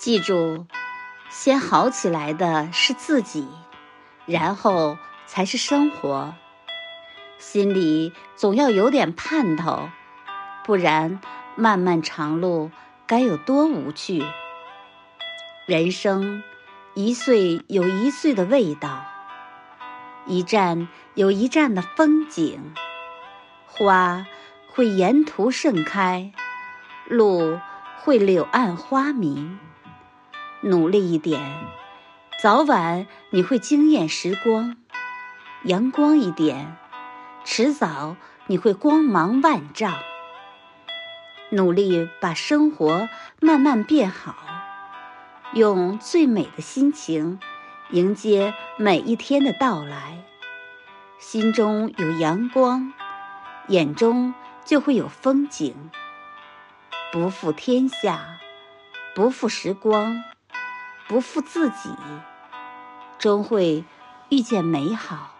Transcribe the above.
记住，先好起来的是自己，然后才是生活。心里总要有点盼头，不然漫漫长路该有多无趣。人生一岁有一岁的味道，一站有一站的风景。花会沿途盛开，路会柳暗花明。努力一点，早晚你会惊艳时光；阳光一点，迟早你会光芒万丈。努力把生活慢慢变好，用最美的心情迎接每一天的到来。心中有阳光，眼中就会有风景。不负天下，不负时光。不负自己，终会遇见美好。